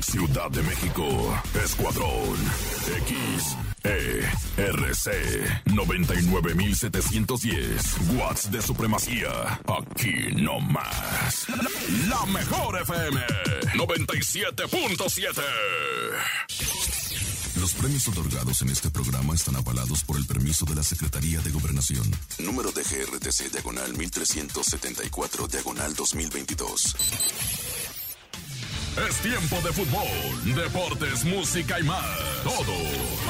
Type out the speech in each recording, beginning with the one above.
Ciudad de México, Escuadrón, X, E, R, C, 99710, Watts de Supremacía, aquí no más. La mejor FM, 97.7. Los premios otorgados en este programa están avalados por el permiso de la Secretaría de Gobernación. Número de GRTC Diagonal 1374 Diagonal 2022. Es tiempo de fútbol, deportes, música y más. Todo.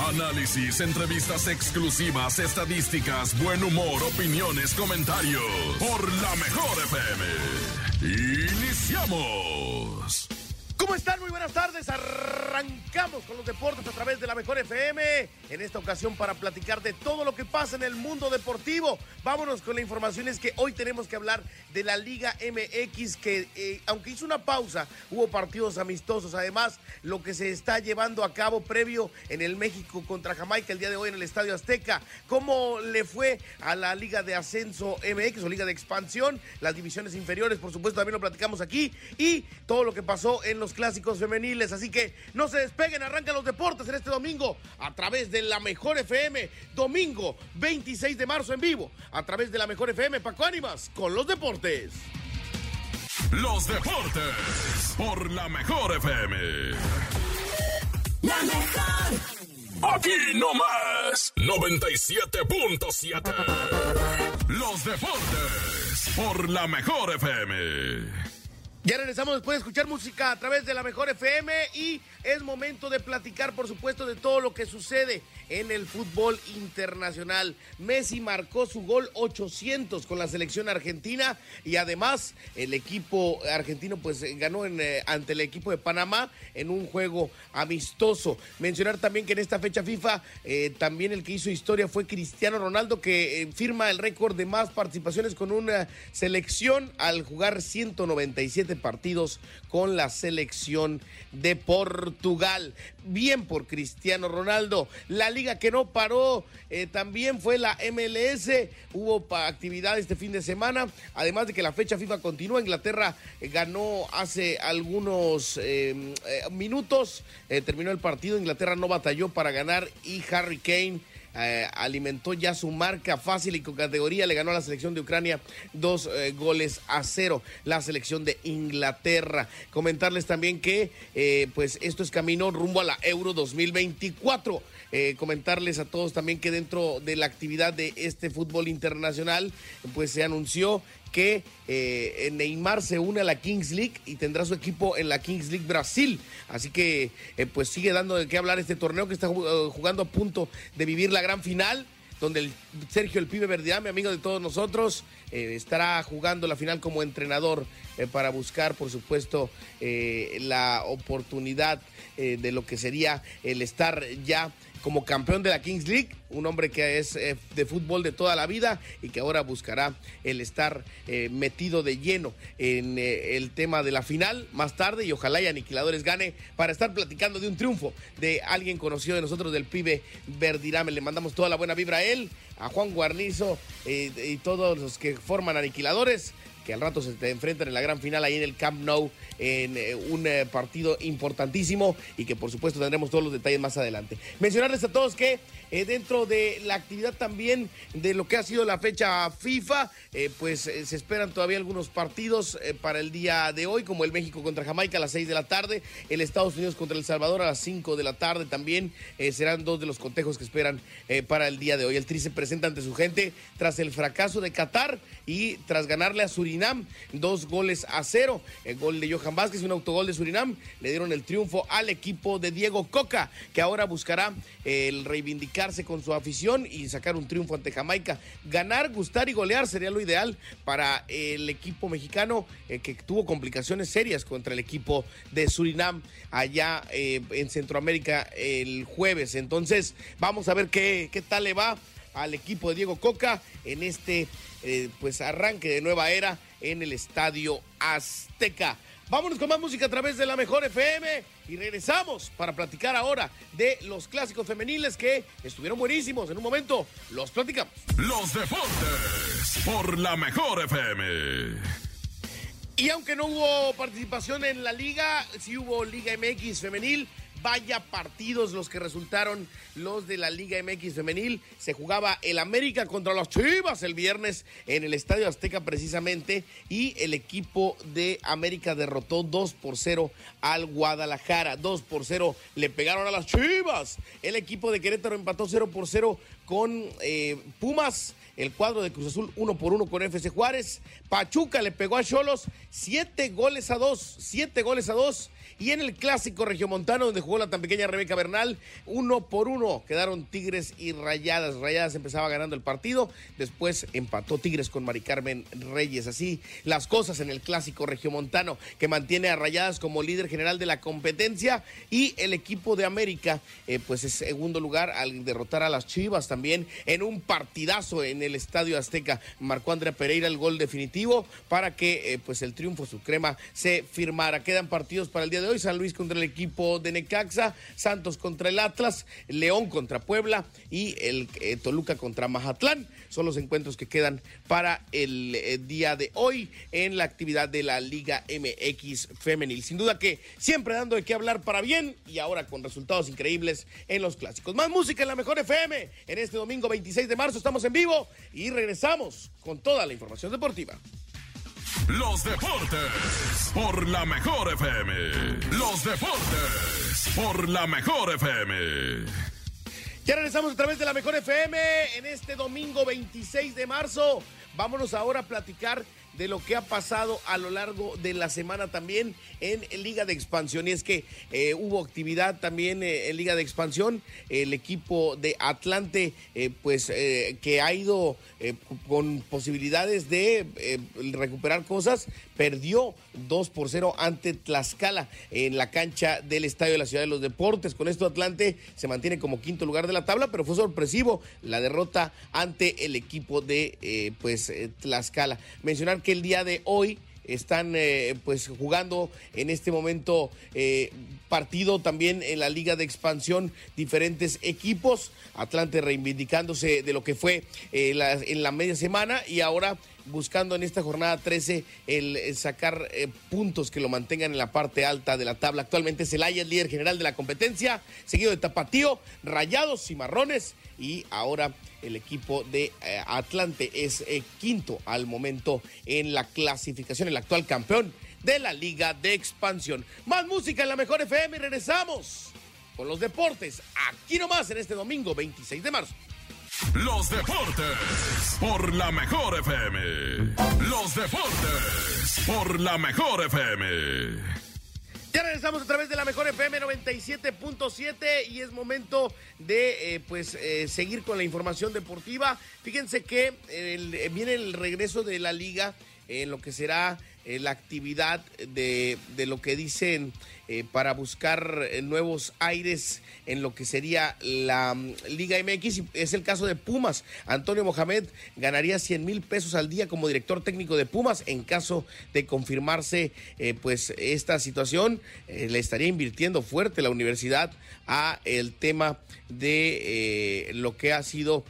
Análisis, entrevistas exclusivas, estadísticas, buen humor, opiniones, comentarios. Por la mejor FM. Iniciamos. ¿Cómo están? Muy buenas tardes. Arrancamos con los deportes a través de la Mejor FM. En esta ocasión para platicar de todo lo que pasa en el mundo deportivo. Vámonos con la información. Es que hoy tenemos que hablar de la Liga MX que, eh, aunque hizo una pausa, hubo partidos amistosos. Además, lo que se está llevando a cabo previo en el México contra Jamaica el día de hoy en el Estadio Azteca. ¿Cómo le fue a la Liga de Ascenso MX o Liga de Expansión? Las divisiones inferiores, por supuesto, también lo platicamos aquí. Y todo lo que pasó en los clásicos femeniles. Así que no se despeguen, arrancan los deportes en este domingo a través de la Mejor FM. Domingo 26 de marzo en vivo a través de la Mejor FM. Paco Ánimas con los deportes. Los deportes por la Mejor FM. La mejor. Aquí no más 97.7. Los deportes por la Mejor FM. Ya regresamos después de escuchar música a través de la mejor FM y es momento de platicar, por supuesto, de todo lo que sucede en el fútbol internacional. Messi marcó su gol 800 con la selección argentina y además el equipo argentino pues ganó en, eh, ante el equipo de Panamá en un juego amistoso. Mencionar también que en esta fecha FIFA eh, también el que hizo historia fue Cristiano Ronaldo que eh, firma el récord de más participaciones con una selección al jugar 197 partidos con la selección de Portugal. Bien por Cristiano Ronaldo. La liga que no paró eh, también fue la MLS. Hubo actividad este fin de semana. Además de que la fecha FIFA continúa. Inglaterra eh, ganó hace algunos eh, minutos. terminó el partido. Inglaterra no batalló para ganar y Harry Kane eh, alimentó ya su marca fácil y con categoría le ganó a la selección de Ucrania dos eh, goles a cero, la selección de Inglaterra. Comentarles también que eh, pues esto es camino rumbo a la Euro 2024. comentarles a todos también que dentro de la actividad de este fútbol internacional pues se anunció que eh, Neymar se une a la Kings League y tendrá su equipo en la Kings League Brasil. Así que eh, pues sigue dando de qué hablar este torneo que está eh, jugando a punto de vivir la gran final donde el Sergio el Pibe Verdeame, amigo de todos nosotros, estará jugando la final como entrenador para buscar, por supuesto, la oportunidad de lo que sería el estar ya como campeón de la Kings League, un hombre que es eh, de fútbol de toda la vida y que ahora buscará el estar eh, metido de lleno en eh, el tema de la final más tarde y ojalá y Aniquiladores gane para estar platicando de un triunfo de alguien conocido de nosotros, del pibe Verdirame. Le mandamos toda la buena vibra a él, a Juan Guarnizo y todos los que forman Aniquiladores que al rato se enfrentan en la gran final ahí en el Camp Nou en eh, un eh, partido importantísimo y que por supuesto tendremos todos los detalles más adelante. Mencionarles a todos que eh, dentro de la actividad también de lo que ha sido la fecha FIFA, pues se esperan todavía algunos partidos para el día de hoy, como el México contra Jamaica a las 6 de la tarde, el Estados Unidos contra El Salvador a las 5 de la tarde también serán dos de los cotejos que esperan para el día de hoy. El Tri se presenta ante su gente tras el fracaso de Qatar y tras ganarle a Surinam dos goles a cero. El gol de Johan Vázquez, un autogol de Surinam, le dieron el triunfo al equipo de Diego Coca, que ahora buscará el con su afición y sacar un triunfo ante Jamaica. Ganar, gustar y golear sería lo ideal para el equipo mexicano eh, que tuvo complicaciones serias contra el equipo de Surinam allá eh, en Centroamérica el jueves. Entonces, vamos a ver qué, qué tal le va al equipo de Diego Coca en este eh, pues arranque de nueva era en el Estadio Azteca. Vámonos con más música a través de la Mejor FM y regresamos para platicar ahora de los clásicos femeniles que estuvieron buenísimos. En un momento los platicamos. Los deportes por la Mejor FM. Y aunque no hubo participación en la liga, sí hubo Liga MX femenil. Vaya partidos los que resultaron los de la Liga MX femenil. Se jugaba el América contra los Chivas el viernes en el Estadio Azteca precisamente y el equipo de América derrotó 2 por 0 al Guadalajara. 2 por 0 le pegaron a las Chivas. El equipo de Querétaro empató 0 por 0 con eh, Pumas el cuadro de Cruz Azul uno por uno con FC Juárez. Pachuca le pegó a Cholos siete goles a dos, siete goles a dos. Y en el clásico regiomontano, donde jugó la tan pequeña Rebeca Bernal, uno por uno quedaron Tigres y Rayadas. Rayadas empezaba ganando el partido, después empató Tigres con Mari Carmen Reyes. Así las cosas en el clásico regiomontano, que mantiene a Rayadas como líder general de la competencia. Y el equipo de América, eh, pues es segundo lugar al derrotar a las Chivas también en un partidazo en el Estadio Azteca. Marcó Andrea Pereira el gol definitivo para que eh, pues el triunfo suprema se firmara. Quedan partidos para el día de hoy. San Luis contra el equipo de Necaxa, Santos contra el Atlas, León contra Puebla y el eh, Toluca contra Mazatlán. Son los encuentros que quedan para el eh, día de hoy en la actividad de la Liga MX femenil. Sin duda que siempre dando de qué hablar para bien y ahora con resultados increíbles en los clásicos. Más música en la mejor FM. En este domingo 26 de marzo estamos en vivo y regresamos con toda la información deportiva. Los deportes por la mejor FM. Los deportes por la mejor FM. Ya regresamos a través de la mejor FM en este domingo 26 de marzo. Vámonos ahora a platicar de lo que ha pasado a lo largo de la semana también en Liga de Expansión. Y es que eh, hubo actividad también eh, en Liga de Expansión. El equipo de Atlante, eh, pues que ha ido con posibilidades de recuperar cosas, perdió 2 por 0 ante Tlaxcala en la cancha del Estadio de la Ciudad de los Deportes. Con esto Atlante se mantiene como quinto lugar de la tabla, pero fue sorpresivo la derrota ante el equipo de pues Tlaxcala. Mencionar que el día de hoy están eh, pues jugando en este momento eh, partido también en la liga de expansión diferentes equipos. Atlante reivindicándose de lo que fue eh, en la media semana y ahora buscando en esta jornada 13 el, sacar puntos que lo mantengan en la parte alta de la tabla. Actualmente Celaya el líder general de la competencia, seguido de Tapatío, Rayados y Marrones y ahora el equipo de eh, Atlante es eh, quinto al momento en la clasificación, el actual campeón de la Liga de Expansión. Más música en la mejor FM y regresamos con los deportes aquí nomás en este domingo 26 de marzo. Los deportes por la mejor FM. Los deportes por la mejor FM. Ya regresamos a través de la mejor FM 97.7 y es momento de eh, pues eh, seguir con la información deportiva. Fíjense que viene el regreso de la liga en lo que será eh, la actividad de, de, lo que dicen eh, para buscar eh, nuevos aires en lo que sería la mm, Liga MX. Es el caso de Pumas. Antonio Mohamed ganaría 100 mil pesos al día como director técnico de Pumas. En caso de confirmarse pues esta situación, le estaría invirtiendo fuerte la universidad a el tema de lo que ha sido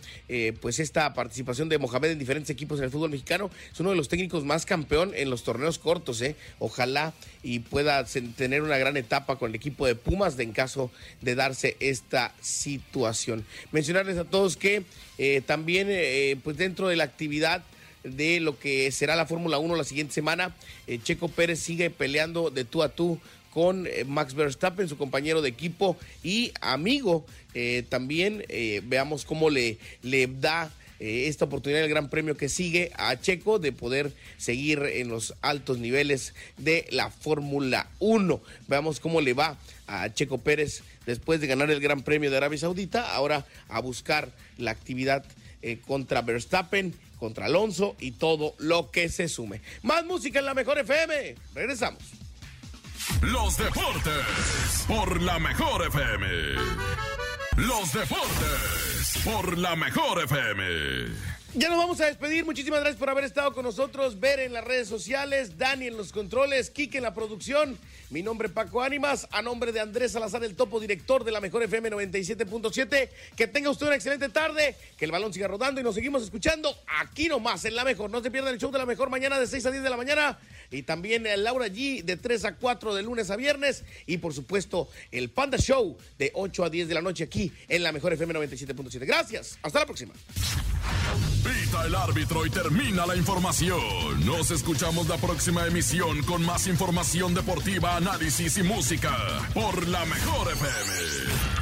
pues esta participación de Mohamed en diferentes equipos en el fútbol mexicano. Es uno de los técnicos más campeón en los torneos cortos, ¿eh? Ojalá y pueda tener una gran etapa con el equipo de Pumas de en caso de darse esta situación. Mencionarles a todos que eh, también, eh, pues dentro de la actividad de lo que será la Fórmula 1 la siguiente semana, Checo Pérez sigue peleando de tú a tú con Max Verstappen, su compañero de equipo y amigo. también veamos cómo le, le da eh, esta oportunidad del Gran Premio que sigue a Checo de poder seguir en los altos niveles de la Fórmula 1. Veamos cómo le va a Checo Pérez después de ganar el Gran Premio de Arabia Saudita, ahora a buscar la actividad eh, contra Verstappen, contra Alonso y todo lo que se sume. Más música en la mejor FM. Regresamos. Los deportes por la mejor FM. Los deportes por la mejor FM. Ya nos vamos a despedir. Muchísimas gracias por haber estado con nosotros. Ver en las redes sociales, Dani en los controles, Kike en la producción. Mi nombre es Paco Ánimas, a nombre de Andrés Salazar, el topo director de la Mejor FM 97.7. Que tenga usted una excelente tarde, que el balón siga rodando y nos seguimos escuchando aquí nomás en la Mejor. No se pierdan el show de la Mejor mañana de 6 a 10 de la mañana. Y también Laura G de 3 a 4 de lunes a viernes y por supuesto el Panda Show de 8 a 10 de la noche aquí en la mejor FM 97.7. Gracias, hasta la próxima. Pita el árbitro y termina la información. Nos escuchamos la próxima emisión con más información deportiva, análisis y música por la mejor FM.